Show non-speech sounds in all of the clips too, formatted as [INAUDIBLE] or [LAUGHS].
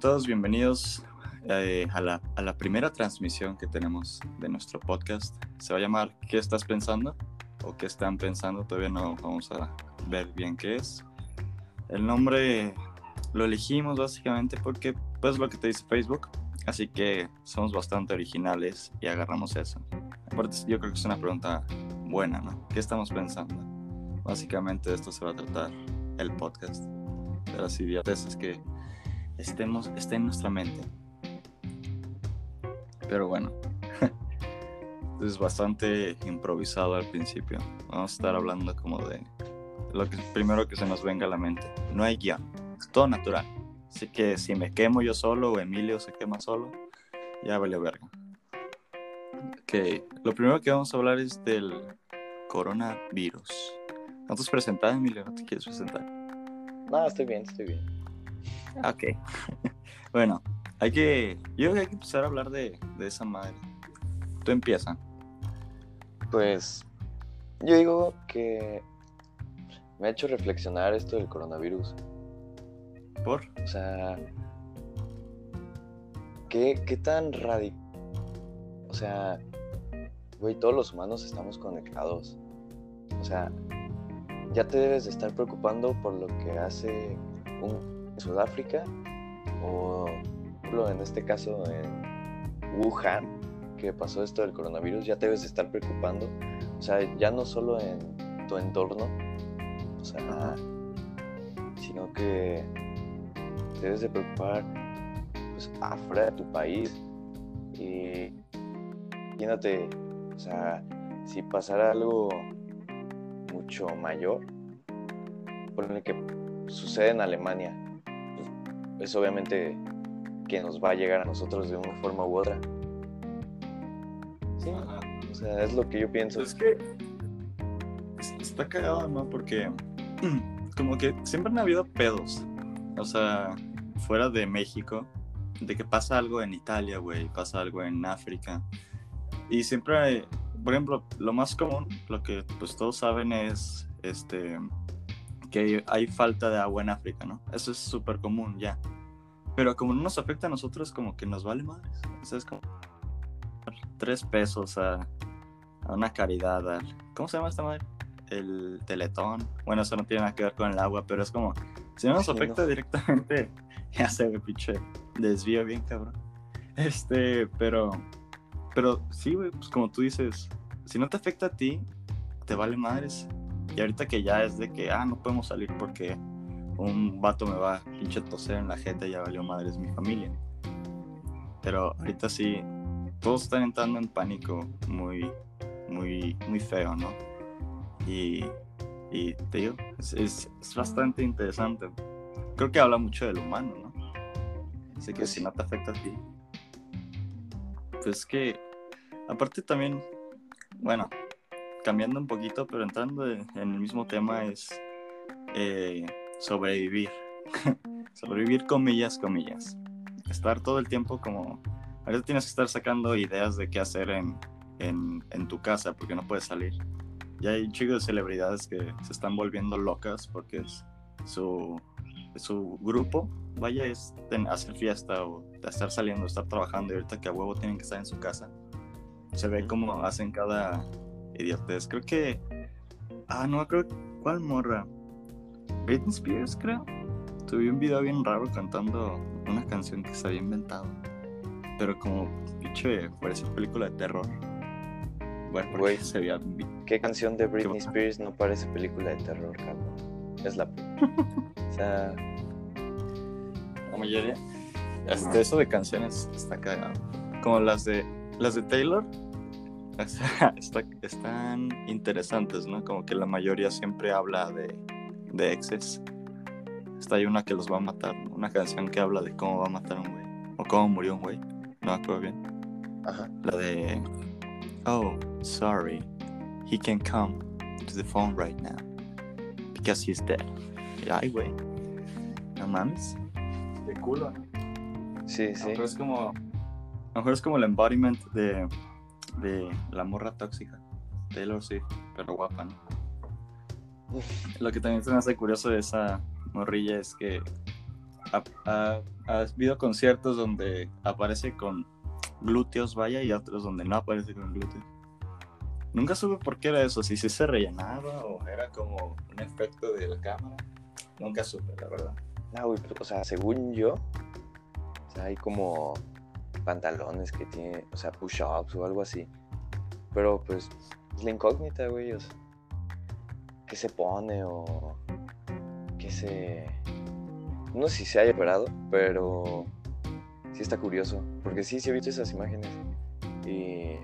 todos? Bienvenidos eh, a, la, a la primera transmisión que tenemos de nuestro podcast. Se va a llamar ¿Qué estás pensando? o ¿Qué están pensando? Todavía no vamos a ver bien qué es. El nombre lo elegimos básicamente porque pues lo que te dice Facebook, así que somos bastante originales y agarramos eso. Aparte yo creo que es una pregunta buena, ¿no? ¿Qué estamos pensando? Básicamente de esto se va a tratar el podcast, de las idioteces que estemos, esté en nuestra mente. Pero bueno, [LAUGHS] es bastante improvisado al principio. Vamos a estar hablando como de lo que primero que se nos venga a la mente. No hay guion, es todo natural. Así que si me quemo yo solo o Emilio se quema solo, ya vale verga. Ok, lo primero que vamos a hablar es del coronavirus. ¿No te has Emilio? ¿No te quieres presentar? No, estoy bien, estoy bien. Ok. [LAUGHS] bueno, hay que. Yo creo que hay que empezar a hablar de, de esa madre. Tú empieza. Pues yo digo que me ha hecho reflexionar esto del coronavirus. ¿Por? O sea, ¿qué, qué tan radical? O sea, güey, todos los humanos estamos conectados. O sea, ya te debes de estar preocupando por lo que hace un Sudáfrica o en este caso en Wuhan, que pasó esto del coronavirus, ya te debes de estar preocupando. O sea, ya no solo en tu entorno, o sea, sino que te debes de preocupar pues afuera de tu país. Y imagínate, o sea, si pasara algo mucho mayor, por el que sucede en Alemania, pues, es obviamente que nos va a llegar a nosotros de una forma u otra. Sí, Ajá. o sea, es lo que yo pienso. Es que es- está cagado, ¿no? Porque [CLEARS THROAT] como que siempre han habido pedos. O sea, fuera de México, de que pasa algo en Italia, güey, pasa algo en África. Y siempre, hay- por ejemplo, lo más común, lo que pues todos saben es este que hay, hay falta de agua en África, ¿no? Eso es súper común ya. Pero como no nos afecta a nosotros, como que nos vale madres. O sea, es como tres pesos a, a una caridad. al- ¿Cómo se llama esta madre? El teletón. Bueno, eso no tiene nada que ver con el agua, pero es como, si no nos afecta directamente, [LAUGHS] ya se ve, pinche desvío bien, cabrón. Este, pero, pero sí, güey, pues como tú dices, si no te afecta a ti, te vale madres. Y ahorita que ya es de que, ah, no podemos salir porque un vato me va a pinche toser en la jeta, ya valió madres mi familia. Pero ahorita sí, todos están entrando en pánico muy, muy, muy feo, ¿no? Y, y te digo, es, es, es bastante interesante. Creo que habla mucho del humano, ¿no? Así que Pues si no te afecta a ti, pues que, aparte también, bueno, cambiando un poquito, pero entrando en el mismo tema es eh, sobrevivir. [LAUGHS] sobrevivir comillas, comillas. Estar todo el tiempo como... Ahorita tienes que estar sacando ideas de qué hacer en, en, en tu casa porque no puedes salir. Y hay un chico de celebridades que se están volviendo locas porque es su, su grupo, vaya, es hacer fiesta o estar saliendo, estar trabajando y ahorita que a huevo tienen que estar en su casa. Se ve como hacen cada idiotez. Creo que... Ah, no, creo... ¿Cuál morra? Britney Spears, creo. Tuve un video bien raro cantando una canción que se había inventado. Pero como, pinche, parece película de terror. Bueno, Güey. se bi- ¿Qué canción de Britney? Spears no parece película de terror, cabrón? Es la... [LAUGHS] o sea, la mayoría. Este, eso de canciones está cagado. Como las de las de Taylor. O [LAUGHS] sea, está- están interesantes, ¿no? Como que la mayoría siempre habla de, de exes. Está hay una que los va a matar, ¿no? una canción que habla de cómo va a matar a un güey. O cómo murió un güey. No me acuerdo bien. ajá. La de Oh, sorry. He can come to the phone right now. Because he's dead. Y, Ay, güey. No mames. De culo, ¿no? Sí, A lo sí. mejor es como. A lo mejor es como el embodiment de, de la morra tóxica. Taylor Swift, pero guapa, ¿no? Lo que también se me hace curioso de esa morrilla es que ha, ha- ha habido conciertos donde aparece con glúteos, vaya, y otros donde no aparece con glúteos. Nunca supe por qué era eso, si sí se rellenaba o era como un efecto de la cámara. Nunca supe, la verdad. No, güey, pero, o sea, según yo, o sea, hay como pantalones que tiene, o sea, push-ups o algo así. Pero pues es la incógnita, güey, o sea, ¿qué se pone o qué se... No sé si se haya operado, pero sí está curioso, porque sí, sí he visto esas imágenes y...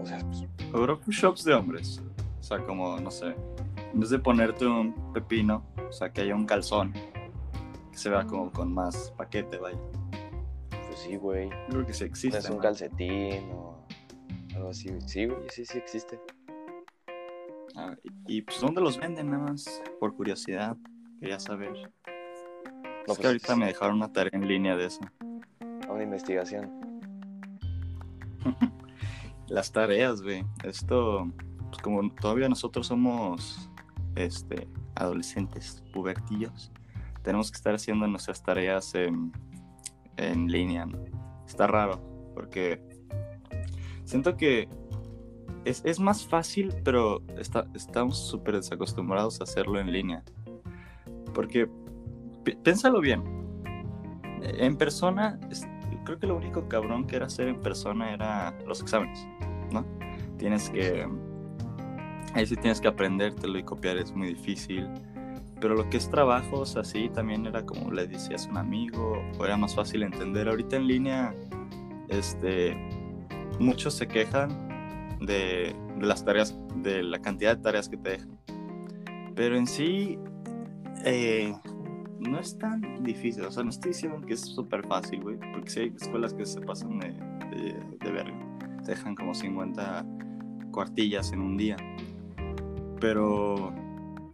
O sea, pues, Logró push-ups de hombres. O sea, como, no sé, en vez de ponerte un pepino, o sea, que haya un calzón que se vea como con más paquete, vaya. Pues sí, güey. Creo que sí existe. Es un calcetín o algo así. Sí, güey, sí, sí existe. Ah, y, y, pues, ¿dónde los venden? Nada más por curiosidad. Quería saber. No, es pues, que ahorita es- me dejaron una tarea en línea de eso. A una investigación. [LAUGHS] Las tareas, güey. Esto, pues como todavía nosotros somos este, adolescentes, pubertillos, tenemos que estar haciendo nuestras tareas en, en línea. Está raro, porque siento que es, es más fácil, pero está- estamos súper desacostumbrados a hacerlo en línea. Porque, pi- piénsalo bien, en persona, creo que lo único cabrón que era hacer en persona era los exámenes, ¿no? Tienes que. Ahí sí tienes que y copiar, es muy difícil. Pero lo que es trabajos así también era como le decías a un amigo, o era más fácil entender. Ahorita en línea, este. Muchos se quejan de, de las tareas, de la cantidad de tareas que te dejan. Pero en sí, eh, no es tan difícil. O sea, no estoy diciendo que es súper fácil, güey. Porque sí hay escuelas que se pasan de, de, de verga. Te dejan como 50 cuartillas en un día. Pero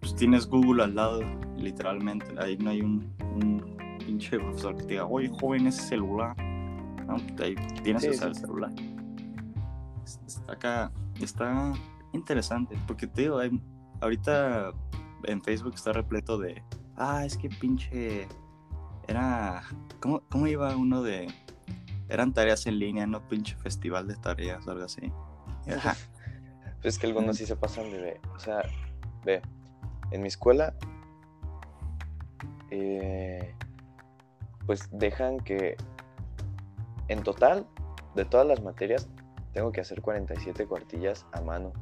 pues tienes Google al lado, literalmente. Ahí no hay un, un pinche profesor que te diga, oye, joven, ese celular. No, ahí tienes Sí, que usar sí. el celular. Está acá, está interesante. Porque te digo, hay- ahorita en Facebook está repleto de, ah, es que pinche, era, ¿cómo, cómo iba uno de, eran tareas en línea, no pinche festival de tareas algo así. [LAUGHS] Ajá. Pues es que algunos sí se pasan de... O sea, ve, en mi escuela, eh, pues dejan que en total, de todas las materias, tengo que hacer 47 cuartillas a mano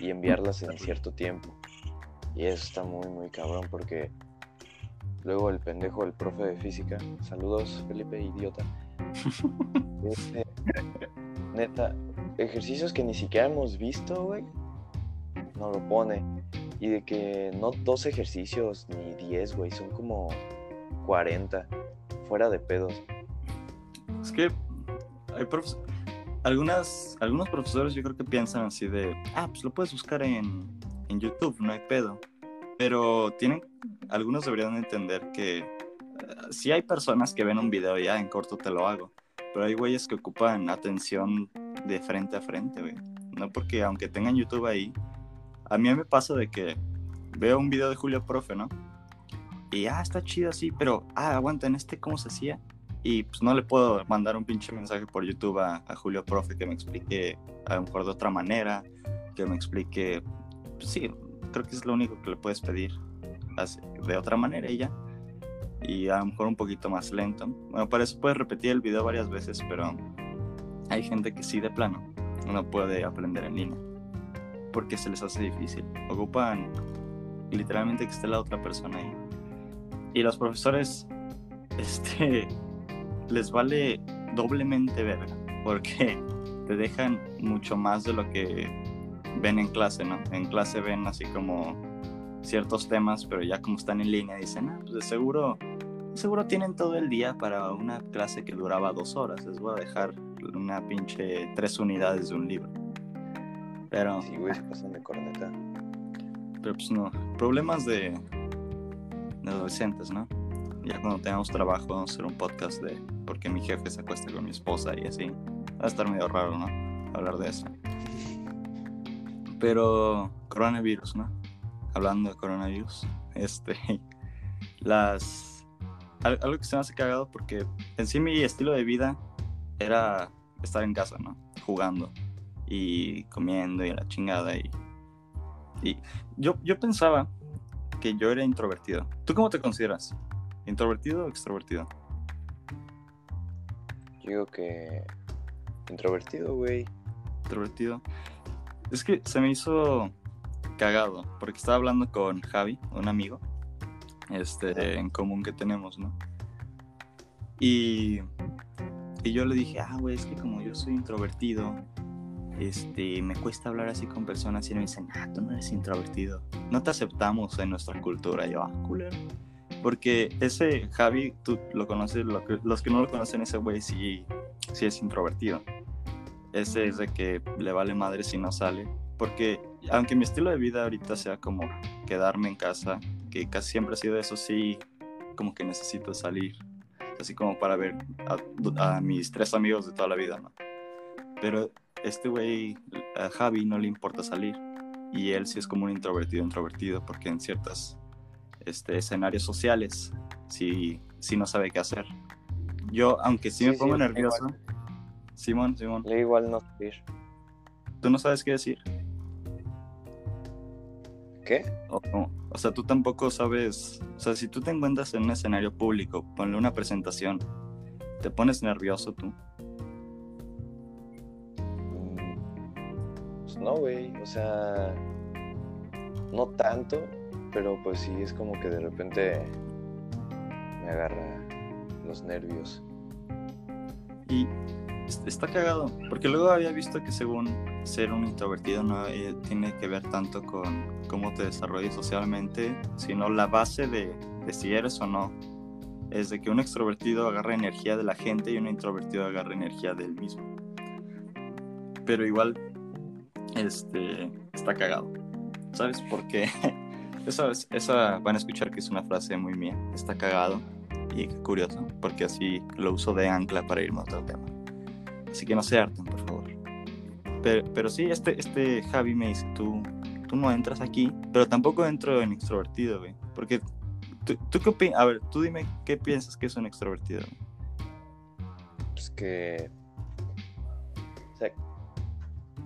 y enviarlas en cierto tiempo. Y eso está muy, muy cabrón porque luego el pendejo, el profe de física, saludos Felipe, idiota. [LAUGHS] Este, neta, ejercicios que ni siquiera hemos visto, güey, no lo pone. Y de que no dos ejercicios ni 10, güey, son como 40, fuera de pedos. Es que hay profes- algunas, algunos profesores yo creo que piensan así de, ah, pues lo puedes buscar en, en YouTube, no hay pedo. Pero tienen, algunos deberían entender que eh, sí hay personas que ven un video ya en corto te lo hago. Pero hay güeyes que ocupan atención de frente a frente, güey. No porque aunque tengan YouTube ahí, a mí me pasa de que veo un video de Julio Profe, ¿no? Y, ah, está chido así, pero, ah, aguanta, en este, ¿cómo se hacía? Y pues no le puedo mandar un pinche mensaje por YouTube a, Julio Profe que me explique a lo mejor de otra manera, que me explique, pues sí, creo que es lo único que le puedes pedir así, de otra manera y ya. Y a lo mejor un poquito más lento. Bueno, para eso puedes repetir el video varias veces, pero hay gente que sí de plano no puede aprender en línea porque se les hace difícil. Ocupan literalmente que esté la otra persona ahí. Y los profesores, [LAUGHS] este, les vale doblemente verga, porque te dejan mucho más de lo que ven en clase, ¿no? En clase ven así como ciertos temas, pero ya como están en línea dicen, ah, pues de seguro, seguro tienen todo el día para una clase que duraba dos horas, les voy a dejar una pinche tres unidades de un libro. Pero, Sí, güey, se pasan de corneta. pero pues no, problemas de, de adolescentes, ¿no? Ya cuando tengamos trabajo vamos a hacer un podcast de por qué mi jefe se acuesta con mi esposa y así. Va a estar medio raro, ¿no? Hablar de eso. Pero coronavirus, ¿no? Hablando de coronavirus, [LAUGHS] este, las, algo que se me hace cagado porque en sí mi estilo de vida era estar en casa, ¿no? Jugando y comiendo y la chingada y, y yo, yo pensaba que yo era introvertido. ¿Tú cómo te consideras? ¿Introvertido o extrovertido? Yo digo que introvertido, güey. Introvertido. Es que se me hizo cagado porque estaba hablando con Javi, un amigo, este, en común que tenemos, ¿no? Y, y yo le dije, ah, güey, es que como yo soy introvertido, este, me cuesta hablar así con personas y me dicen, ah, tú no eres introvertido, no te aceptamos en nuestra cultura. Yo, ah, culero. Porque ese Javi, tú lo conoces, los que no lo conocen, ese güey sí, sí es introvertido. Ese es de que le vale madre si no sale. Porque aunque mi estilo de vida ahorita sea como quedarme en casa, que casi siempre ha sido eso, sí, como que necesito salir. Así como para ver a, a mis tres amigos de toda la vida, ¿no? Pero este güey, a Javi, no le importa salir. Y él sí es como un introvertido, introvertido, porque en ciertos este, escenarios sociales sí, sí no sabe qué hacer. Yo, aunque sí, me pongo nervioso. Simón, Simón. Le igual no salir. ¿Tú no sabes qué decir? ¿Qué? O, o, sea, tú tampoco sabes. O sea, si tú te encuentras en un escenario público, ponle una presentación, ¿te pones nervioso tú? No, güey. O sea, no tanto, pero pues sí es como que de repente me agarra los nervios. Y está cagado, porque luego había visto que según ser un introvertido no eh, tiene que ver tanto con cómo te desarrollas socialmente, sino la base de, de si eres o no. Es de que un extrovertido agarra energía de la gente y un introvertido agarra energía del mismo. Pero igual este, está cagado. ¿Sabes por qué? [LAUGHS] esa, esa van a escuchar que es una frase muy mía. Está cagado y curioso, porque así lo uso de ancla para irme a otro tema. Así que no se harten, por favor. Pero, pero sí, este, este Javi me dice, tú, tú no entras aquí, pero tampoco entro en extrovertido, güey. Porque, ¿tú, tú qué opinas? A ver, dime qué piensas que es un extrovertido. Pues que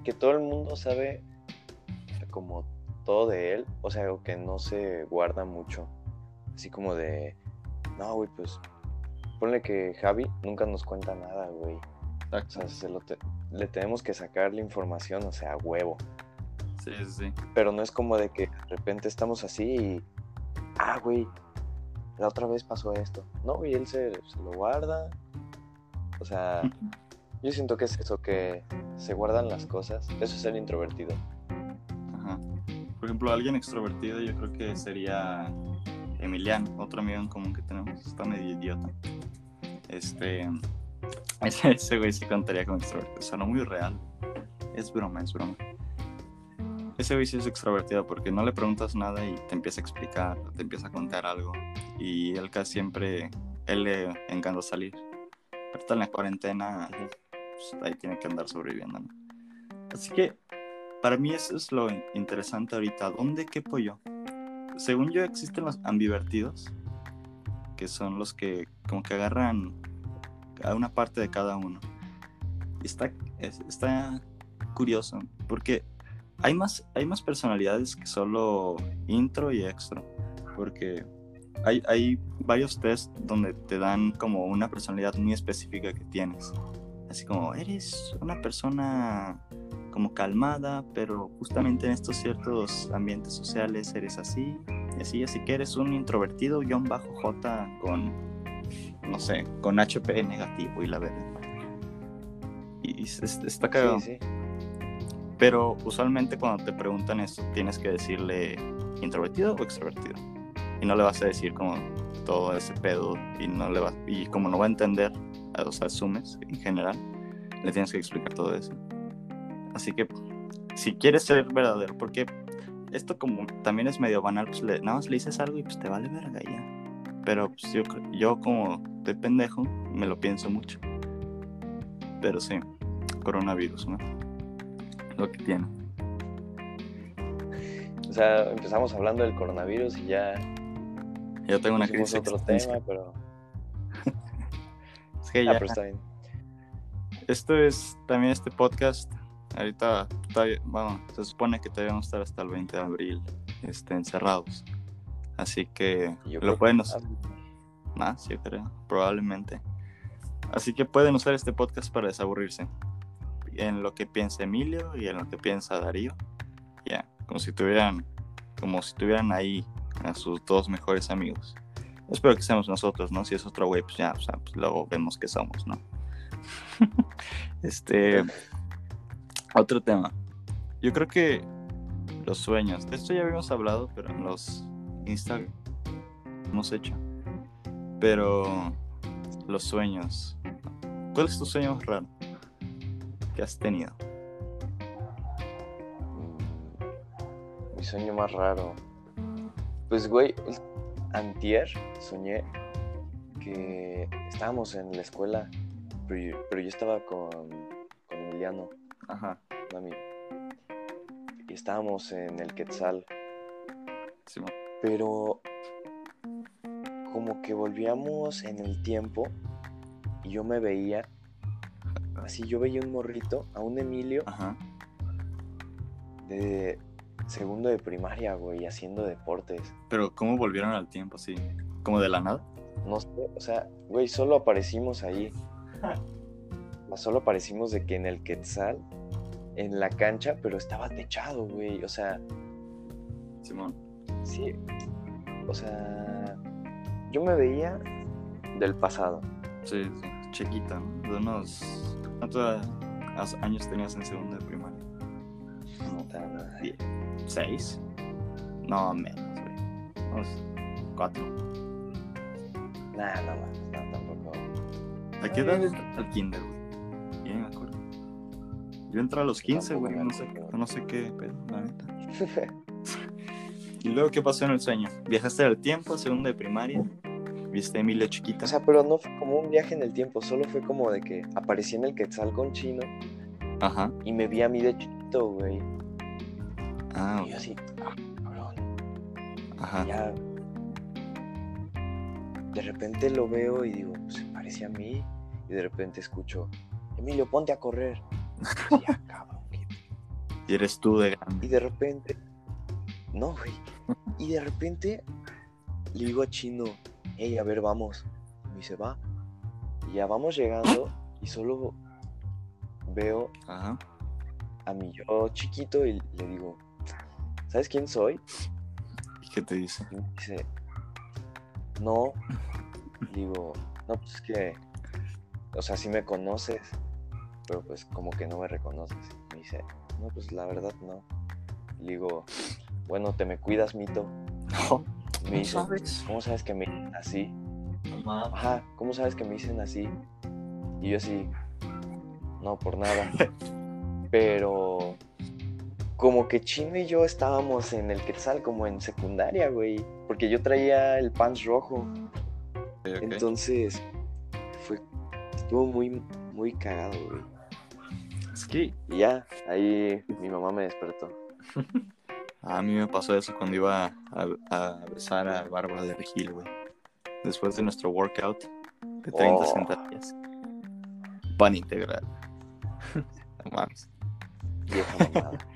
que todo el mundo sabe como todo de él, o sea, que no se guarda mucho. Así como de, no, güey, pues ponle que Javi nunca nos cuenta nada, güey. O sea, se lo le tenemos que sacar la información, o sea, huevo. Sí, sí. Pero no es como de que de repente estamos así y, ah, güey, la otra vez pasó esto. No, güey, él se, se lo guarda. O sea, yo siento que es eso, que se guardan las cosas. Eso es ser introvertido. Ajá. Por ejemplo, alguien extrovertido yo creo que sería Emiliano, otro amigo en común que tenemos. Está medio idiota. Este... [LAUGHS] Ese, güey sí contaría como extrovertido. O sea, no muy real. Es broma, es broma. Ese güey sí es extrovertido porque no le preguntas nada y te empieza a explicar, te empieza a contar algo. Y él casi siempre, él le encanta salir. Ahorita en la cuarentena pues, ahí tiene que andar sobreviviendo. Así que para mí eso es lo interesante ahorita. ¿Dónde quepo yo? Según yo existen los ambivertidos, que son los que como que agarran a una parte de cada uno. Está, está curioso, porque hay más, hay más personalidades que solo intro y extro, porque hay, hay varios test donde te dan como una personalidad muy específica que tienes así como eres una persona como calmada, pero justamente en estos ciertos ambientes sociales eres así, y así, así que eres un introvertido guion bajo J con, no sé, con HP negativo y la verdad. Y está cagado. Sí, sí. Pero usualmente cuando te preguntan eso, tienes que decirle introvertido o extrovertido. Y no le vas a decir como todo ese pedo y no le va, y como no va a entender, o sea, asumes en general, le tienes que explicar todo eso. Así que si quieres ser verdadero, porque esto como también es medio banal, pues le, nada más le dices algo y pues te vale verga ya. Pero pues, yo, yo como de pendejo me lo pienso mucho. Pero sí, coronavirus, ¿no? Lo que tiene. O sea, empezamos hablando del coronavirus y ya... Yo tengo una crisis. otro tema, pero... Es que Ah, ya, pero está bien. esto es también este podcast. Ahorita, todavía- bueno, se supone que todavía vamos a estar hasta el 20 de abril este, encerrados. Así que Yo lo pueden usar más, yo creo, probablemente. Así que pueden usar este podcast para desaburrirse. En lo que piensa Emilio y en lo que piensa Darío. Ya, como si tuvieran, como si tuvieran ahí a sus dos mejores amigos. Espero que seamos nosotros, ¿no? Si es otro güey, pues ya, o sea, pues luego vemos que somos, ¿no? [LAUGHS] este, otro tema. Yo creo que los sueños. De esto ya habíamos hablado, pero en los Instagram hemos hecho. Pero los sueños. ¿Cuál es tu sueño más raro que has tenido? Mi sueño más raro. Pues, güey, antier soñé que estábamos en la escuela, pero yo, pero yo estaba con, con Emiliano, Ajá. un amigo. Y estábamos en el Quetzal, pero como que volvíamos en el tiempo y yo me veía, así yo veía un morrito, a un Emilio Ajá. de segundo de primaria, güey, haciendo deportes. Pero ¿cómo volvieron al tiempo así? ¿Como de la nada? No sé, o sea, güey, solo aparecimos ahí. Solo aparecimos de que en el Quetzal, en la cancha, pero estaba techado, güey. O sea, Simón. sí. O sea, yo me veía del pasado. Sí, sí, chiquita, ¿no? De unos... ¿Cuántos años tenías en segundo de primaria? Como ¿Seis? No, menos, güey. Unos cuatro. Nah, no más, no, tampoco. ¿A qué edad entra al kinder, güey? Bien, me acuerdo. Yo entré a los 15, Tampoco güey. No sé, no sé qué pedo, la neta. [LAUGHS] ¿Y luego qué pasó en el sueño? ¿Viajaste al tiempo, segundo de primaria? ¿Viste a Emilio chiquita? O sea, pero no fue como un viaje en el tiempo, solo fue como de que aparecí en el Quetzal con Chino Ajá. y me vi a mí de chiquito, güey. Ah, Y yo así, ah, cabrón. ajá. ya de repente lo veo y digo, pues se parece a mí. Y de repente escucho, Emilio, ponte a correr. Y yo, [LAUGHS] "Ah, cabrón, ¿qué Y eres tú de grande. Y de repente, no, güey. Y de repente le digo a Chino, hey, a ver, vamos. Y me dice, va. Y ya vamos llegando y solo veo Ajá. a mi yo chiquito y le digo, ¿sabes quién soy? ¿Y qué te dice? Y me dice, no. Digo, no, pues es que, o sea, sí me conoces, pero pues como que no me reconoces. Me dice, no, pues la verdad no. Y le digo, bueno, te me cuidas, mito. No. Y me dice, ¿cómo sabes que me dicen así? Ajá, ¿cómo sabes que me dicen así? Y yo así, no, por nada. [LAUGHS] Pero como que Chino y yo estábamos en el Quetzal como en secundaria, güey. Porque yo traía el pants rojo. Ok. Entonces, fue, estuvo muy, muy cagado, güey. Es que Y ya, ahí mi mamá me despertó. [LAUGHS] a mí me pasó eso cuando iba a, a besar a Bárbara de Regil, güey. Después de nuestro workout de 30 Oh. sentadillas. Pan integral. [LAUGHS] No mames. Vieja mamada. [LAUGHS]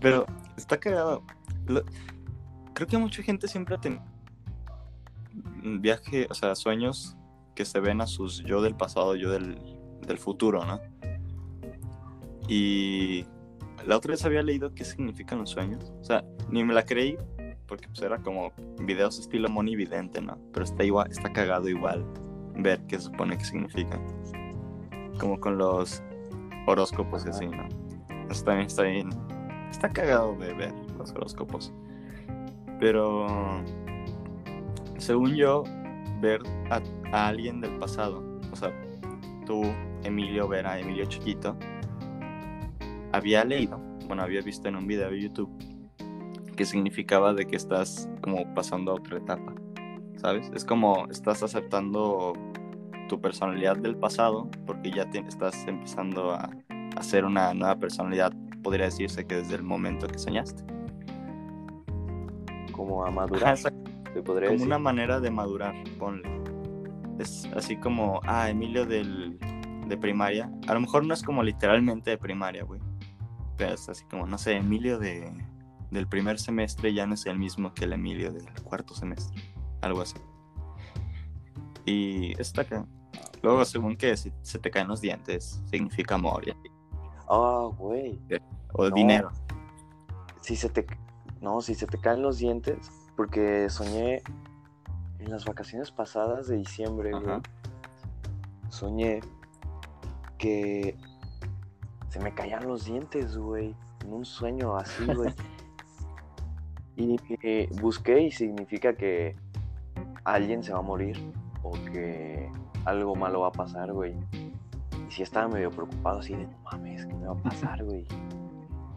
Pero está cagado. Lo- Creo que mucha gente siempre ha tenido viaje, o sea, sueños que se ven a sus yo del pasado, yo del, del futuro, ¿no? Y la otra vez había leído qué significan los sueños. O sea, ni me la creí porque pues era como videos estilo Moni Vidente, ¿no? Pero está igual, está cagado igual ver qué supone que significan. Como con los horóscopos y así, ¿no? Eso también está bien. Está cagado de ver los horóscopos. Pero según yo, ver a, a alguien del pasado, o sea, tú, Emilio, ver a Emilio chiquito, había leído, bueno, había visto en un video de YouTube que significaba de que estás como pasando a otra etapa, ¿sabes? Es como estás aceptando tu personalidad del pasado porque ya te, estás empezando a hacer una nueva personalidad, podría decirse que desde el momento que soñaste. Como a madurar, te como decir. una manera de madurar, ponle. es así como, ah, Emilio del, de primaria. A lo mejor no es como literalmente de primaria, güey. Pero es así como, no sé, Emilio de, del primer semestre ya no es el mismo que el Emilio del cuarto semestre. Algo así. Y está acá. Luego, según que si se te caen los dientes, significa amor. y así. Ah, güey. O No. dinero. Si se te. No, si se te caen los dientes, porque soñé en las vacaciones pasadas de diciembre, güey. Soñé que se me caían los dientes, güey. En un sueño así, [LAUGHS] güey. y eh, busqué y significa que alguien se va a morir o que algo malo va a pasar, güey. Sí estaba medio preocupado así de, no mames, ¿qué me va a pasar, güey?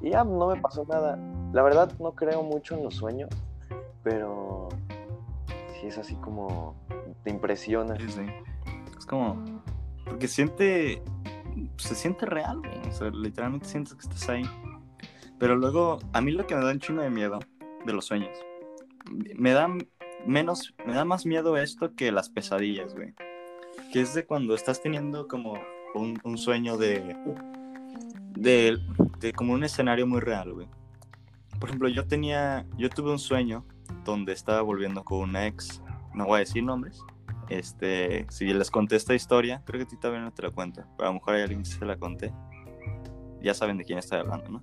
Y ya no me pasó nada. La verdad no creo mucho en los sueños, pero sí es así como te impresiona. Sí, sí. Es como. Porque siente. Se siente real, güey. O sea, literalmente sientes que estás ahí. Pero luego, a mí lo que me da un chingo de miedo de los sueños. Me da menos. Me da más miedo esto que las pesadillas, güey. Que es de cuando estás teniendo como un, sueño de. De, de como un escenario muy real, güey. Por ejemplo, yo tenía. Yo tuve un sueño donde estaba volviendo con una ex. No voy a decir nombres. Este, si les conté esta historia, creo que a ti también no te la cuento, pero a lo mejor hay alguien que se la conté. Ya saben de quién estoy hablando, ¿no?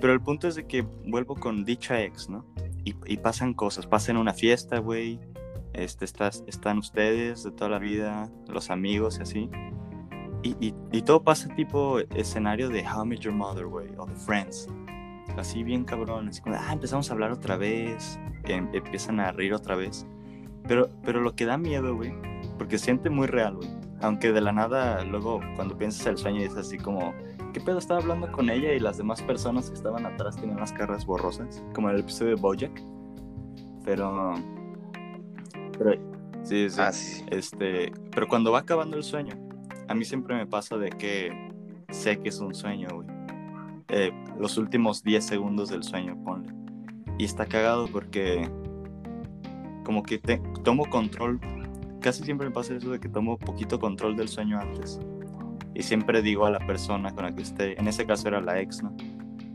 Pero el punto es de que vuelvo con dicha ex, ¿no? Y, pasan cosas, pasan una fiesta, güey. Este, están ustedes de toda la vida, los amigos y así. Y, y, y todo pasa tipo escenario de How I Met Your Mother, güey, o de Friends. Así bien cabrón, así como, ah, empezamos a hablar otra vez, em- empiezan a reír otra vez. Pero, pero lo que da miedo, güey, porque siente muy real, güey. Aunque de la nada, luego cuando piensas el sueño, es así como, ¿qué pedo? Estaba hablando con ella y las demás personas que estaban atrás tenían las caras borrosas, como en el episodio de Bojack. Pero. Pero. Sí, sí. Ah, sí. Este, pero cuando va acabando el sueño, a mí siempre me pasa de que sé que es un sueño, güey. Eh, los últimos 10 segundos del sueño, ponle. Y está cagado porque como que te- tomo control. Casi siempre me pasa eso de que tomo poquito control del sueño antes. Y siempre digo a la persona con la que esté, en ese caso era la ex, ¿no?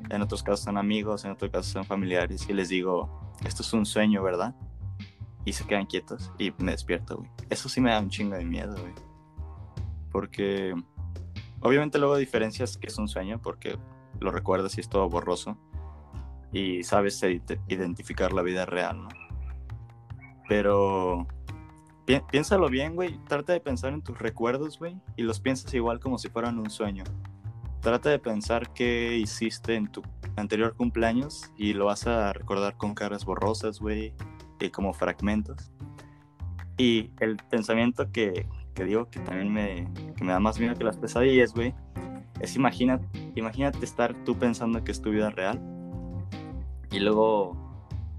En otros casos son amigos, en otros casos son familiares. Y les digo, esto es un sueño, ¿verdad? Y se quedan quietos y me despierto, güey. Eso sí me da un chingo de miedo, güey. Porque obviamente luego diferencias que es un sueño porque lo recuerdas y es todo borroso. Y sabes ide- identificar la vida real, ¿no? Pero pi- piénsalo bien, güey. Trata de pensar en tus recuerdos, güey. Y los piensas igual como si fueran un sueño. Trata de pensar qué hiciste en tu anterior cumpleaños y lo vas a recordar con caras borrosas, güey. Y como fragmentos. Y el pensamiento que, que digo que también me, que me da más miedo que las pesadillas, güey. Es imagina, imagínate estar tú pensando que es tu vida real. Y luego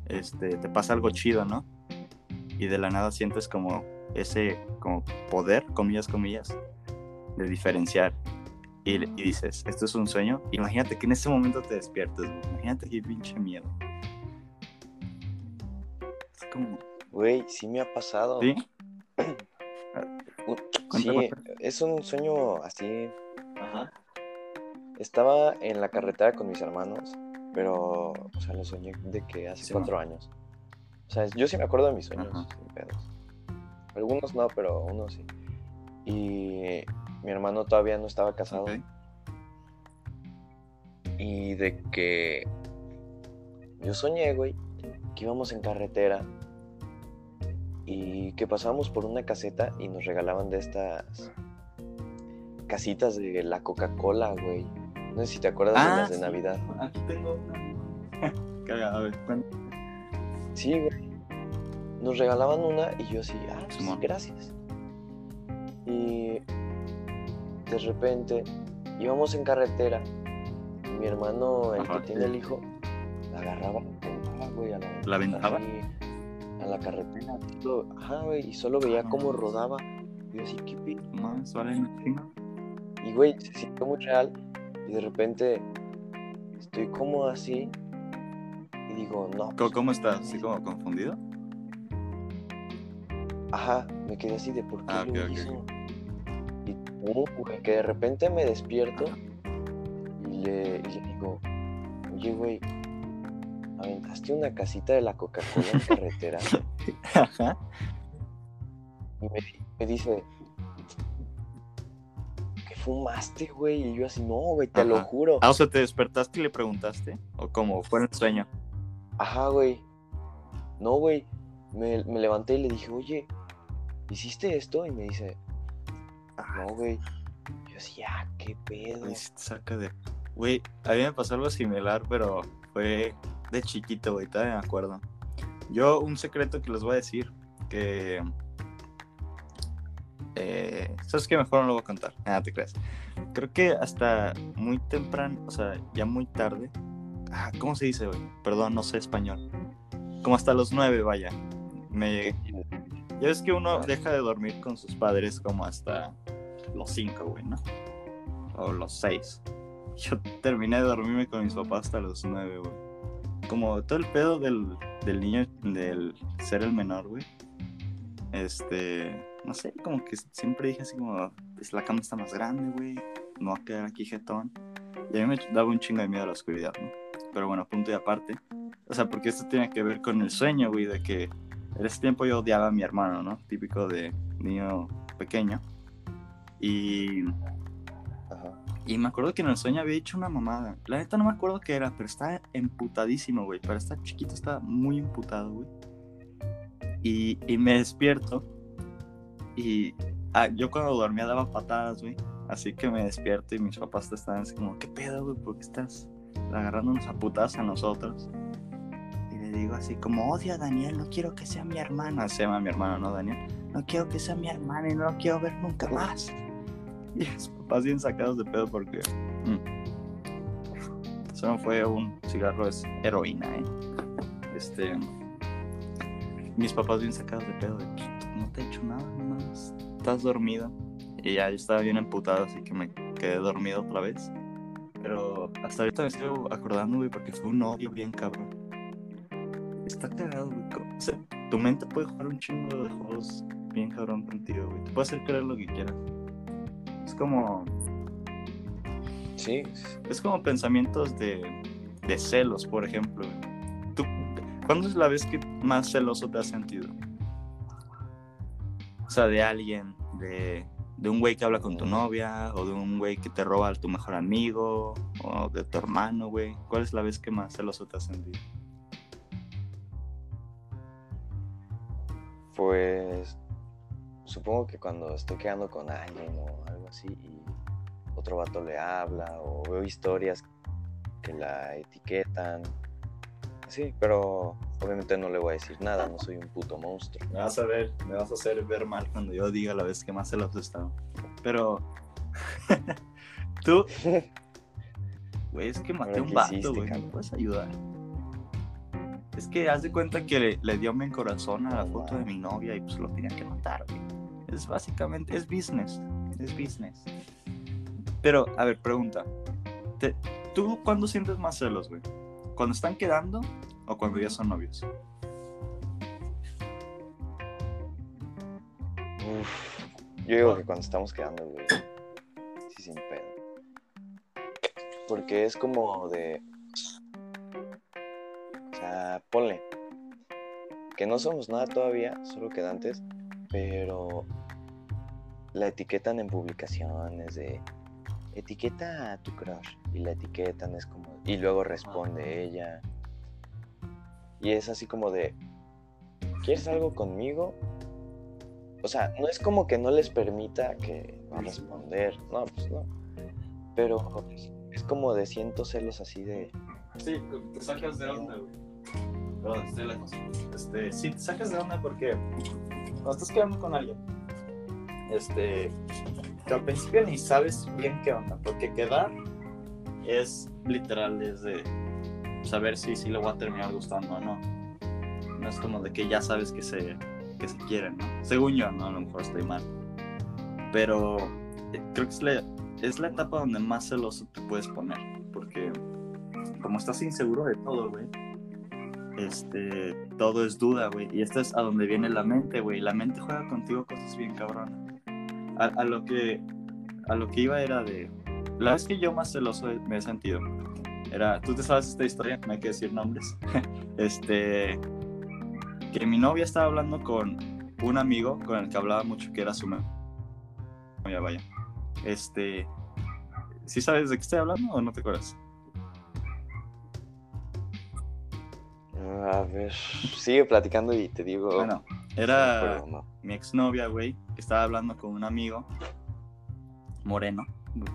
este, te pasa algo chido, ¿no? y de la nada sientes como ese como poder, comillas, comillas, de diferenciar. Y, y dices, esto es un sueño. Imagínate que en ese momento te despiertes, güey. Imagínate qué pinche miedo. Es como, Güey, sí me ha pasado. ¿sí? [CLEARS THROAT] Sí, es un sueño así. Ajá. Estaba en la carretera con mis hermanos, pero, o sea, lo soñé de que hace Sí, cuatro años. O sea, yo sí me acuerdo de mis sueños, sin pedos. Algunos no, pero unos sí. Y mi hermano todavía no estaba casado. Y de que yo soñé, güey, que íbamos en carretera y que pasábamos por una caseta y nos regalaban de estas casitas de la Coca-Cola, güey. No sé si te acuerdas de Ah, las de sí. Navidad. Aquí tengo una. [LAUGHS] Cagado, a ver. Sí, güey. Nos regalaban una y yo así, ah, pues, gracias. Y de repente íbamos en carretera y mi hermano, el Ajá, que tiene el hijo, la agarraba, la aventaba, güey, a la, ¿La aventaba? a la carretera. solo- Ajá, güey, y solo veía Ah, cómo rodaba. Y yo así, ¿qué chingo. Y güey, se sintió muy real. Y de repente estoy como así. Y digo, no. ¿Cómo, pues, cómo estás? ¿Así como confundido? Ajá, me quedé así de por qué Ah, lo hizo. Y güey, que de repente me despierto y le, y le digo, oye, güey, aventaste una casita de la Coca-Cola en carretera. [LAUGHS] Ajá. Y me, me dice, ¿qué fumaste, güey? Y yo así, no, güey, te lo juro. Ah, o sea, ¿te despertaste y le preguntaste? ¿O cómo? ¿Fue en el sueño? Ajá, güey. No, güey. Me, me levanté y le dije, oye, ¿hiciste esto? Y me dice, no, güey. Yo así, ah, qué pedo. Te saca de... Güey, a mí me pasó algo similar, pero fue de chiquito, güey, todavía me acuerdo. Yo, un secreto que les voy a decir, que... Eh, ¿Sabes qué? Mejor no lo voy a contar. Ah, te creas. Creo que hasta muy temprano, o sea, ya muy tarde. Ah, ¿Cómo se dice, güey? Perdón, no sé español. Como hasta los nueve, vaya. Me... Ya ves que uno deja de dormir con sus padres como hasta los cinco, güey, ¿no? O los seis. Yo terminé de dormirme con mis papás hasta los nueve, güey. Como todo el pedo del, del niño, del ser el menor, güey. Este, no sé, como que siempre dije así como, pues la cama está más grande, güey. No va a quedar aquí jetón. Y a mí me daba un chingo de miedo a la oscuridad, ¿no? Pero bueno, punto y aparte. O sea, porque esto tiene que ver con el sueño, güey, de que en ese tiempo yo odiaba a mi hermano, ¿no? Típico de niño pequeño. Y. y me acuerdo que en el sueño había hecho una mamada. La neta no me acuerdo qué era, pero estaba emputadísimo, güey. Para estar chiquito estaba muy emputado, güey. Y, y me despierto. Y ah, yo cuando dormía daba patadas, güey. Así que me despierto y mis papás estaban así como, ¿qué pedo, güey? ¿Por qué estás agarrándonos a putadas a nosotros? Y le digo así como, odio a Daniel, no quiero que sea mi hermano. Se llama mi hermano, ¿no, Daniel? No quiero que sea mi hermano y no lo quiero ver nunca más. [LAUGHS] Y mis papás bien sacados de pedo porque... mm, eso no fue un cigarro, es heroína, ¿eh? Este... Mis papás bien sacados de pedo. "Pues, No te he hecho nada, nomás estás dormido. Y ya yo estaba bien emputado, así que me quedé dormido otra vez. Pero hasta ahorita me estoy acordando, güey, porque fue un odio bien cabrón. Está cagado, güey. tu mente puede jugar un chingo de juegos bien cabrón contigo, güey. Te puede hacer creer lo que quieras. Es como. Sí, Es como pensamientos de, de celos, por ejemplo. ¿Tú, ¿Cuándo es la vez que más celoso te has sentido? O sea, de alguien, de, de un güey que habla con tu novia, o de un güey que te roba a tu mejor amigo, o de tu hermano, güey. ¿Cuál es la vez que más celoso te has sentido? pues supongo que cuando estoy quedando con alguien o algo así y otro vato le habla o veo historias que la etiquetan. Sí, pero obviamente no le voy a decir nada, no soy un puto monstruo. Me vas a ver, me vas a hacer ver mal cuando yo diga la vez que más celoso he estado. Pero. [LAUGHS] Tú, güey, es que maté a un ¿qué vato, güey. ¿Me puedes ayudar? Es que haz de cuenta que le, le dio mi corazón a la foto de mi novia y pues lo tenía que matar, güey. Es básicamente, es business. Es business. Pero, a ver, pregunta. ¿Tú cuándo sientes más celos, güey? ¿Cuando están quedando o cuando ya son novios? Uf, yo digo que cuando estamos quedando, güey, sí, sin pedo. Porque es como de. O sea, ponle. Que no somos nada todavía, solo quedantes, pero la etiquetan en publicaciones de. Etiqueta a tu crush. Y la etiquetan, es como. Y luego responde ella. Y es así como de. ¿Quieres algo conmigo? O sea, no es como que no les permita que va a responder. No, pues no. Pero es como de cientos celos así de. Sí, te sacas de onda, güey. Perdón, estoy lejos. Este, sí, te sacas de onda porque cuando estás quedando con alguien, este, que al principio ni sabes bien qué onda, porque quedar es literal, es de saber si, si le voy a terminar gustando o no. No es como de que ya sabes que se, que se quieren, ¿no? Según yo, ¿no? A lo mejor estoy mal. Pero eh, creo que es la, es la etapa donde más celoso te puedes poner, porque como estás inseguro de todo, güey, este, todo es duda, güey. Y esto es a donde viene la mente, güey. La mente juega contigo cosas bien cabronas. A, a lo que a lo que iba era de la vez que yo más celoso me he sentido era, tú te sabes esta historia, no hay que decir nombres. [LAUGHS] este, que mi novia estaba hablando con un amigo con el que hablaba mucho, que era su novia, vaya. Este, ¿sí sabes de qué estoy hablando o no te acuerdas? A ver, sigue platicando y te digo. Bueno, era mi exnovia, güey, que estaba hablando con un amigo moreno,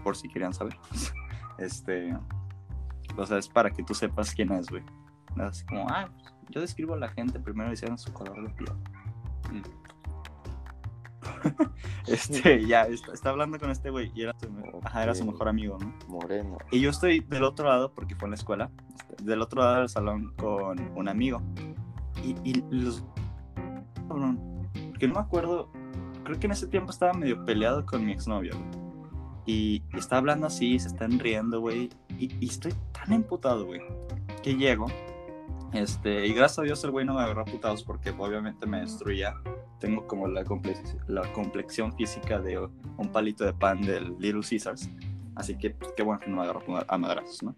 por si querían saber. [LAUGHS] Este, o sea, es para que tú sepas quién es, güey. Así como, ah, pues, yo describo a la gente primero diciendo su color de piel. [LAUGHS] este, ya, está, hablando con este güey y era su, era su mejor amigo, ¿no? Moreno. Y yo estoy del otro lado, porque fue en la escuela, este, del otro lado del salón con un amigo. Y, y los... Porque no me acuerdo, creo que en ese tiempo estaba medio peleado con mi exnovio, Y, está hablando así, se están riendo, güey. Y, y, estoy tan emputado, güey, que llego este, y gracias a Dios el güey no me agarró putados porque obviamente me destruía. Tengo como la, la complexión física de un palito de pan del Little Caesars. Así que pues, qué bueno que no me agarró a madrazos, ¿no?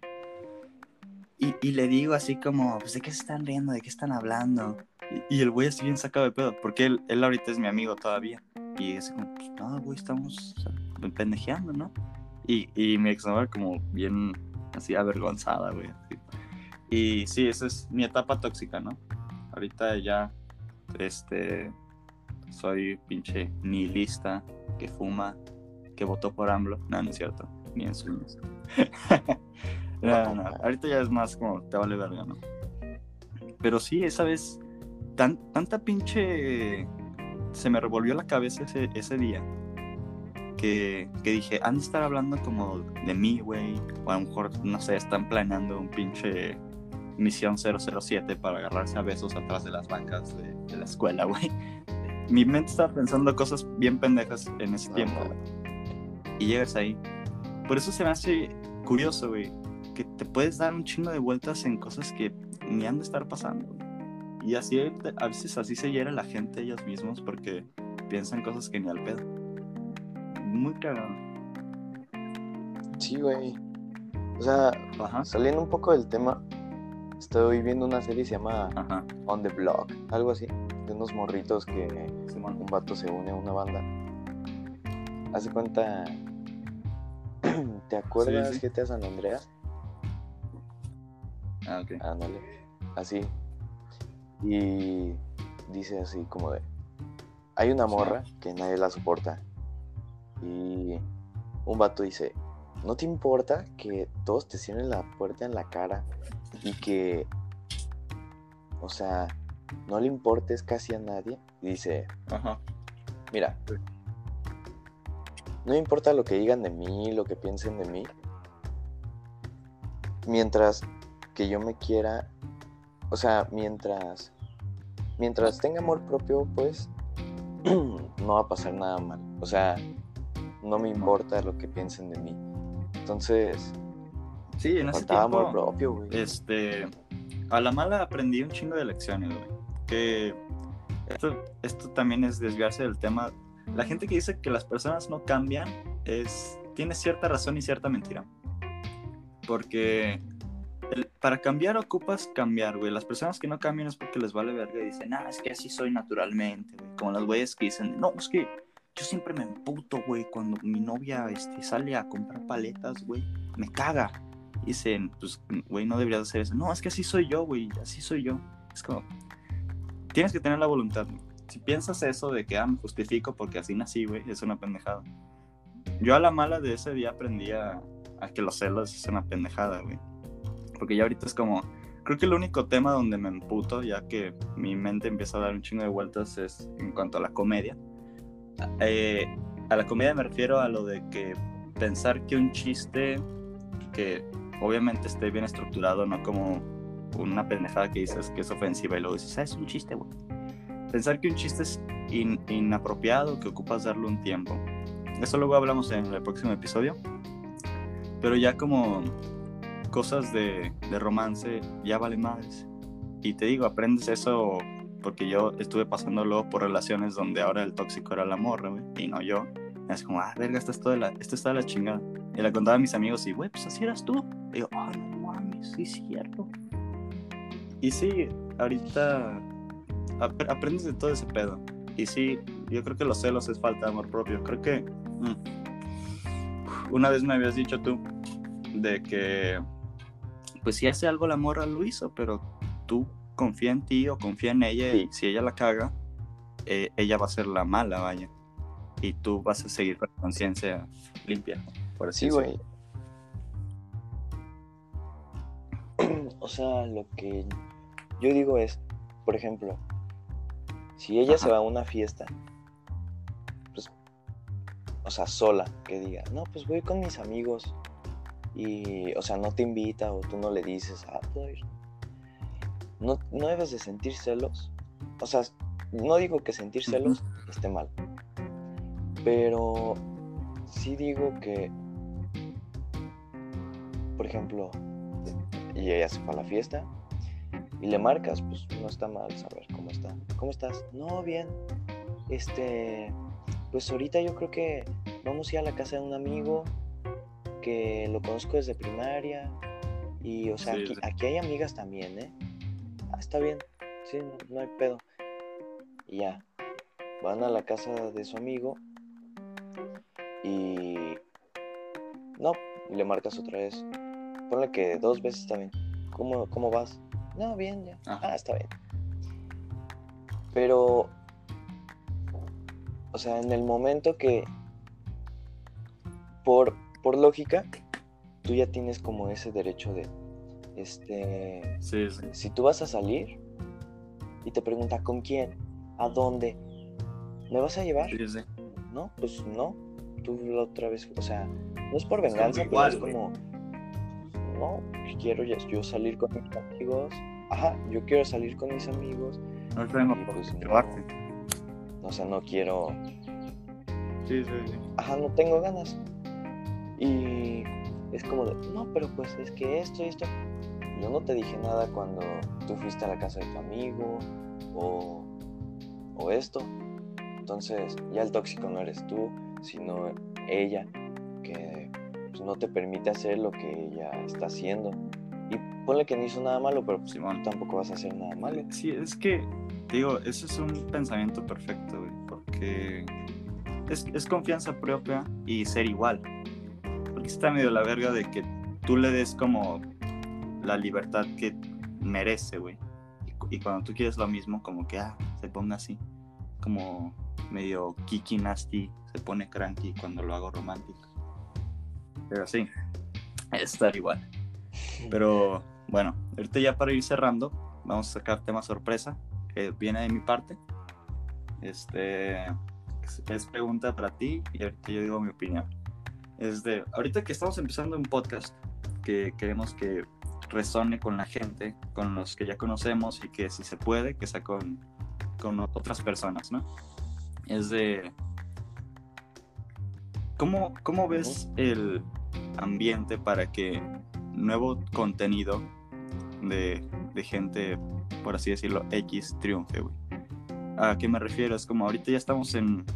Y, y, le digo así como, pues, ¿de qué se están riendo? ¿De qué están hablando? Y, el güey así bien sacado de pedo, porque él, él ahorita es mi amigo todavía. Y es como, pues, no, güey, estamos pendejeando, ¿no? Y, y mi como bien así avergonzada, güey. Y sí, esa es mi etapa tóxica, ¿no? Ahorita ya, este, soy pinche nihilista, que fuma, que votó por AMLO. No, no es cierto, ni en sueños. [LAUGHS] no, no, ahorita ya es más como, te vale verga, ¿no? Pero sí, esa vez, tan, tanta pinche... Se me revolvió la cabeza ese, ese día. Que, que, dije, han de estar hablando como de mí, güey. O a lo mejor, no sé, están planeando un pinche Misión 007 para agarrarse a besos atrás de las bancas de, la escuela, güey. Mi mente estaba pensando cosas bien pendejas en ese tiempo, Y llegas ahí. Por eso se me hace curioso, güey, que te puedes dar un chingo de vueltas en cosas que ni han de estar pasando. Y así, a veces así se hiera la gente ellos mismos porque piensan cosas que ni al pedo. Muy cagado. Sí, güey. O sea, saliendo un poco del tema, Estoy viendo una serie que se llama On the Block, algo así, de unos morritos que un vato se une a una banda. Hace cuenta. [CLEARS THROAT] ¿Te acuerdas que te San Andreas? Ah, ok. Ándale. Así. Y dice así como de. Hay una morra que nadie la soporta. Y un vato dice, ¿no te importa que todos te cierren la puerta en la cara y que, o sea, no le importes casi a nadie. dice, Ajá. mira, no importa lo que digan de mí, lo que piensen de mí, mientras que yo me quiera, o sea, mientras, mientras tenga amor propio, pues, [CLEARS THROAT] no va a pasar nada mal. O sea, no me importa lo que piensen de mí. Entonces, Sí, en ese tiempo. propio, güey. Este. A la mala aprendí un chingo de lecciones, güey. Que. Esto, esto también es desviarse del tema. La gente que dice que las personas no cambian es. Tiene cierta razón y cierta mentira. Porque. Para cambiar ocupas cambiar, güey. Las personas que no cambian es porque les vale verga y dicen, ah, es que así soy naturalmente, güey. Como las güeyes que dicen, no, es que yo siempre me emputo, güey, cuando mi novia este, sale a comprar paletas, güey. Me caga dicen, pues, güey, no deberías hacer eso. No, es que así soy yo, güey, así soy yo. Es como, tienes que tener la voluntad. Si piensas eso de que, ah, me justifico porque así nací, güey, es una pendejada. Yo a la mala de ese día aprendí a, que los celos es una pendejada, güey. Porque ya ahorita es como, creo que el único tema donde me emputo, ya que mi mente empieza a dar un chingo de vueltas, es en cuanto a la comedia. Eh, a la comedia me refiero a lo de que pensar que un chiste que obviamente esté bien estructurado, no como una pendejada que dices que es ofensiva y luego dices, ah, es un chiste, güey. Pensar que un chiste es inapropiado, que ocupas darle un tiempo. Eso luego hablamos en el próximo episodio. Pero ya como cosas de, de romance, ya vale más. y te digo, aprendes eso porque yo estuve pasándolo por relaciones donde ahora el tóxico era la morra, güey, y no yo. Es como, ah, verga, esto, es de la, esto está de la chingada. Y le contaba a mis amigos y, güey, pues así eras tú. Y digo, ah, no mames, sí es cierto. Y sí, ahorita ap- aprendes de todo ese pedo. Y sí, yo creo que los celos es falta de amor propio. Creo que mm, una vez me habías dicho tú de que, pues si hace algo la morra lo hizo, pero tú confía en ti o confía en ella y si ella la caga, eh, ella va a ser la mala, vaya. Y tú vas a seguir con la conciencia limpia, por así Sí, güey. [CLEARS THROAT] O sea, lo que yo digo es, por ejemplo, si ella se va a una fiesta, pues, o sea, sola, que diga, no, pues voy con mis amigos y, o sea, no te invita o tú no le dices, ah, puedo ir. No, no debes de sentir celos. O sea, no digo que sentir celos esté mal, pero sí digo que, por ejemplo, y ella se fue a la fiesta y le marcas, pues no está mal saber cómo está. ¿Cómo estás? No, bien. Este, pues ahorita yo creo que vamos a ir a la casa de un amigo que lo conozco desde primaria y, o sea, Sí, aquí, sí. aquí hay amigas también, ¿eh? Ah, está bien. Sí, no, no hay pedo. Y ya, van a la casa de su amigo y no, le marcas otra vez. Ponle que dos veces bien. ¿Cómo, cómo vas? No, bien, ya. Ah, está bien. Pero, o sea, en el momento que, por, por lógica, tú ya tienes como ese derecho de, este, Sí, sí. si tú vas a salir y te pregunta con quién, a dónde, ¿me vas a llevar? Sí. No, pues no. Tú la otra vez, o sea, no es por venganza, pero igual, es como, no, quiero ya- yo salir con mis amigos. Ajá, yo quiero salir con mis amigos. No tengo pues no. O sea, no quiero, Sí, sí, sí. ajá, no tengo ganas. Y es como de, no, pero pues es que esto y esto. Yo no te dije nada cuando tú fuiste a la casa de tu amigo o, o esto. Entonces, ya el tóxico no eres tú, sino ella, que pues, no te permite hacer lo que ella está haciendo. Y ponle que no hizo nada malo, pero pues, Simón. tú tampoco vas a hacer nada malo. Sí, es que, digo, ese es un pensamiento perfecto, güey, porque es, es confianza propia y ser igual. Porque está medio la verga de que tú le des como la libertad que merece, güey. Y, y cuando tú quieres lo mismo, como que, ah, se ponga así, como medio kiki nasty, se pone cranky cuando lo hago romántico. Pero sí, es estar igual. Pero bueno, ahorita ya para ir cerrando, vamos a sacar tema sorpresa, que viene de mi parte. Este es- es pregunta para ti y ahorita yo digo mi opinión. Es de, ahorita que estamos empezando un podcast, que queremos que resone con la gente, con los que ya conocemos y que si se puede, que sea con, con otras personas, ¿no? Es de, ¿cómo, cómo ves el ambiente para que nuevo contenido de, de gente, por así decirlo, X triunfe, güey. ¿A qué me refiero? Es como ahorita ya estamos en,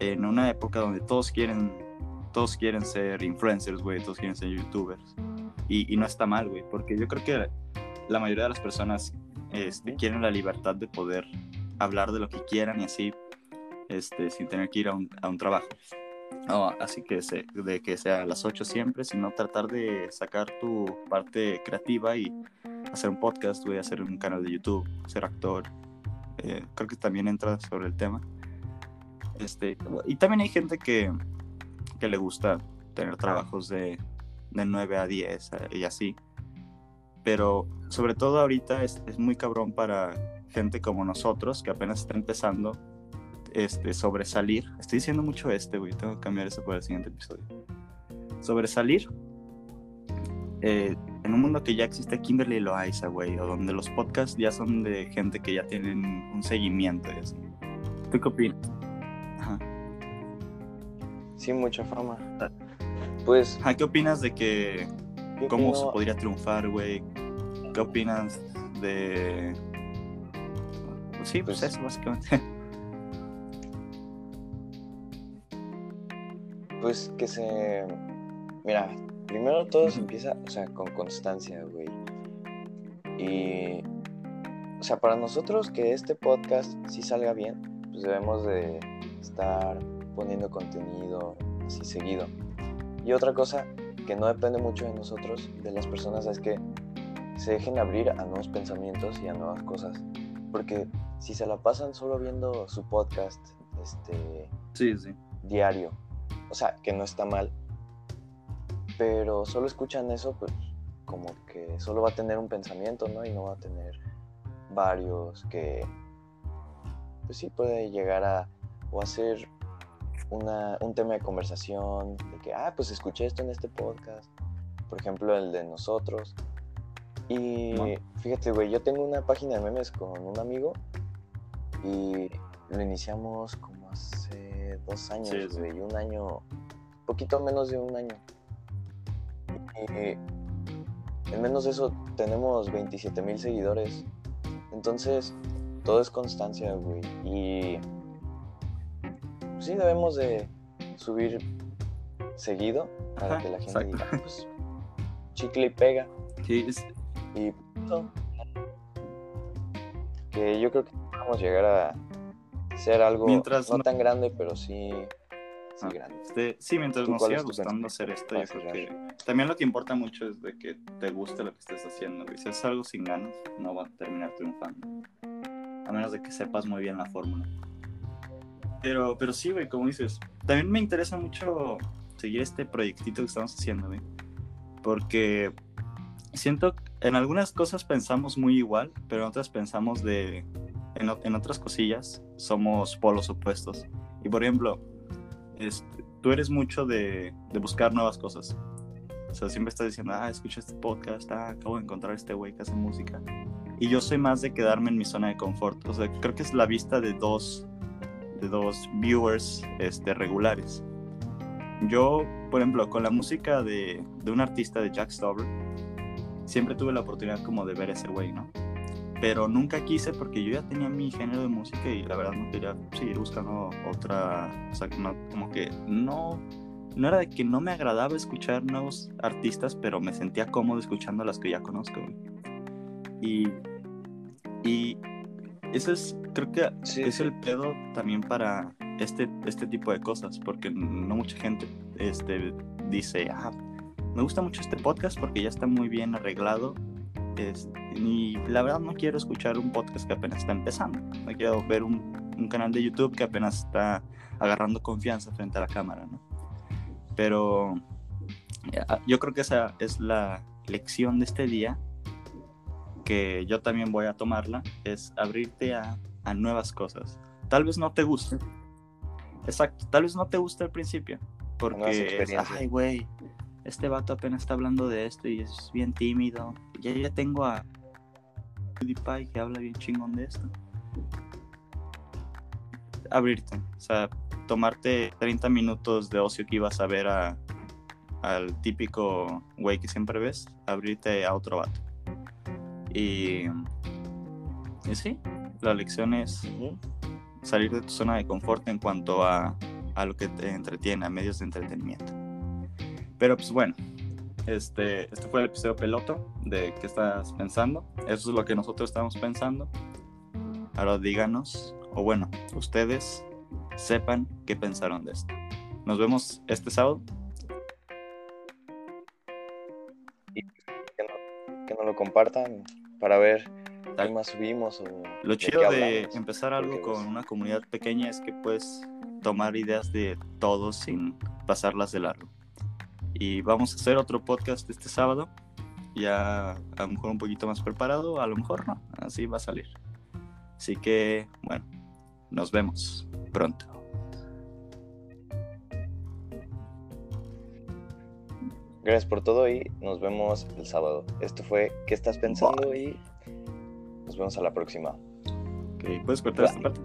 en una época donde todos quieren, todos quieren ser influencers, güey, todos quieren ser youtubers. Y, y no está mal, güey, porque yo creo que la mayoría de las personas este, quieren la libertad de poder hablar de lo que quieran y así, este, sin tener que ir a un, a un trabajo. No, así que se- de que sea a las 8 siempre, sino tratar de sacar tu parte creativa y hacer un podcast, güey, hacer un canal de YouTube, ser actor. Eh, creo que también entra sobre el tema. Este, y también hay gente que, que le gusta tener trabajos de, de 9 a 10 eh, y así. Pero sobre todo ahorita es, es muy cabrón para gente como nosotros que apenas está empezando este, sobresalir. Estoy diciendo mucho este, güey. Tengo que cambiar eso para el siguiente episodio. Sobresalir eh, en un mundo que ya existe Kimberly Loaiza, güey, o donde los podcasts ya son de gente que ya tienen un seguimiento y así. ¿Tú qué opinas? Sí, mucha fama. Pues, Ajá, ¿Qué opinas de que cómo se podría triunfar, güey? ¿Qué opinas de... Sí, pues, Pues- eso, básicamente. [LAUGHS] Pues que se. Mira, primero todo se empieza, o sea, con constancia, güey. Y. O sea, para nosotros que este podcast sí salga bien, pues debemos de estar poniendo contenido así seguido. Y otra cosa que no depende mucho de nosotros, de las personas, es que se dejen abrir a nuevos pensamientos y a nuevas cosas. Porque si se la pasan solo viendo su podcast, este Sí, sí. diario. O sea, que no está mal. Pero solo escuchan eso, pues como que solo va a tener un pensamiento, ¿no? Y no va a tener varios que, pues sí, puede llegar a, o hacer una, un tema de conversación, de que, ah, pues escuché esto en este podcast, por ejemplo, el de nosotros. Y fíjate, güey, yo tengo una página de memes con un amigo y lo iniciamos como hace dos años, Sí, sí. güey, un año, poquito menos de un año. Y en menos de eso tenemos 27 mil seguidores. Entonces, todo es constancia, güey. Y pues sí debemos de subir seguido para Ajá, que la gente exacto. diga, "Ah, pues, chicle y pega. Sí, es- Y punto. que yo creo que vamos a llegar a ser algo Mientras no no- tan grande, pero sí, sí Ah, este, sí, mientras ¿Tú nos siga gustando hacer esto, yo creo que también lo que importa mucho es de que te guste lo que estés haciendo. güey. Si haces algo sin ganas, no va a terminar triunfando. A menos de que sepas muy bien la fórmula. Pero, pero sí, güey, como dices, también me interesa mucho seguir este proyectito que estamos haciendo, güey. Porque siento en algunas cosas pensamos muy igual, pero en otras pensamos de. En, en otras cosillas somos polos opuestos. Y por ejemplo, este, tú eres mucho de, de buscar nuevas cosas. O sea, siempre estás diciendo, ah, escucha este podcast, ah, acabo de encontrar este güey que hace música. Y yo soy más de quedarme en mi zona de confort. O sea, creo que es la vista de dos, de dos viewers este, regulares. Yo, por ejemplo, con la música de, de un artista de Jack Stauber, siempre tuve la oportunidad como de ver ese güey, ¿no? Pero nunca quise porque yo ya tenía mi género de música y la verdad no quería seguir buscando otra, o sea, no- como que no, no era de que no me agradaba escuchar nuevos artistas, pero me sentía cómodo escuchando las que ya conozco, güey. Y, y eso es, creo que Sí, es sí. el pedo también para este, este tipo de cosas, porque no mucha gente este, dice, ah, me gusta mucho este podcast porque ya está muy bien arreglado. este, y la verdad no quiero escuchar un podcast que apenas está empezando. No quiero ver un, un canal de YouTube que apenas está agarrando confianza frente a la cámara, ¿no? Pero eh, yo creo que esa es la lección de este día que yo también voy a tomarla, es abrirte a, a nuevas cosas. Tal vez no te guste. Exacto, tal vez no te guste al principio. Porque, es, ay, güey, este vato apenas está hablando de esto y es bien tímido. Ya, ya tengo a PewDiePie que habla bien chingón de esto. Abrirte, o sea, tomarte 30 minutos de ocio que ibas a ver a, al típico güey que siempre ves, abrirte a otro vato. Y, y sí, la lección es salir de tu zona de confort en cuanto a, a lo que te entretiene, a medios de entretenimiento. Pero pues bueno, este, este fue el episodio peloto de qué estás pensando. Eso es lo que nosotros estamos pensando. Ahora díganos, o bueno, ustedes sepan qué pensaron de esto. Nos vemos este sábado. Que nos lo compartan para ver qué más subimos o Lo de chido de hablamos. empezar algo con pues, una comunidad pequeña es que puedes tomar ideas de todos sin pasarlas de largo. Y vamos a hacer otro podcast este sábado, ya a lo mejor un poquito más preparado, a lo mejor no, así va a salir. Así que, bueno, nos vemos pronto. Gracias por todo y nos vemos el sábado. Esto fue ¿Qué estás pensando? Y nos vemos a la próxima. ¿puedes cortar esta parte?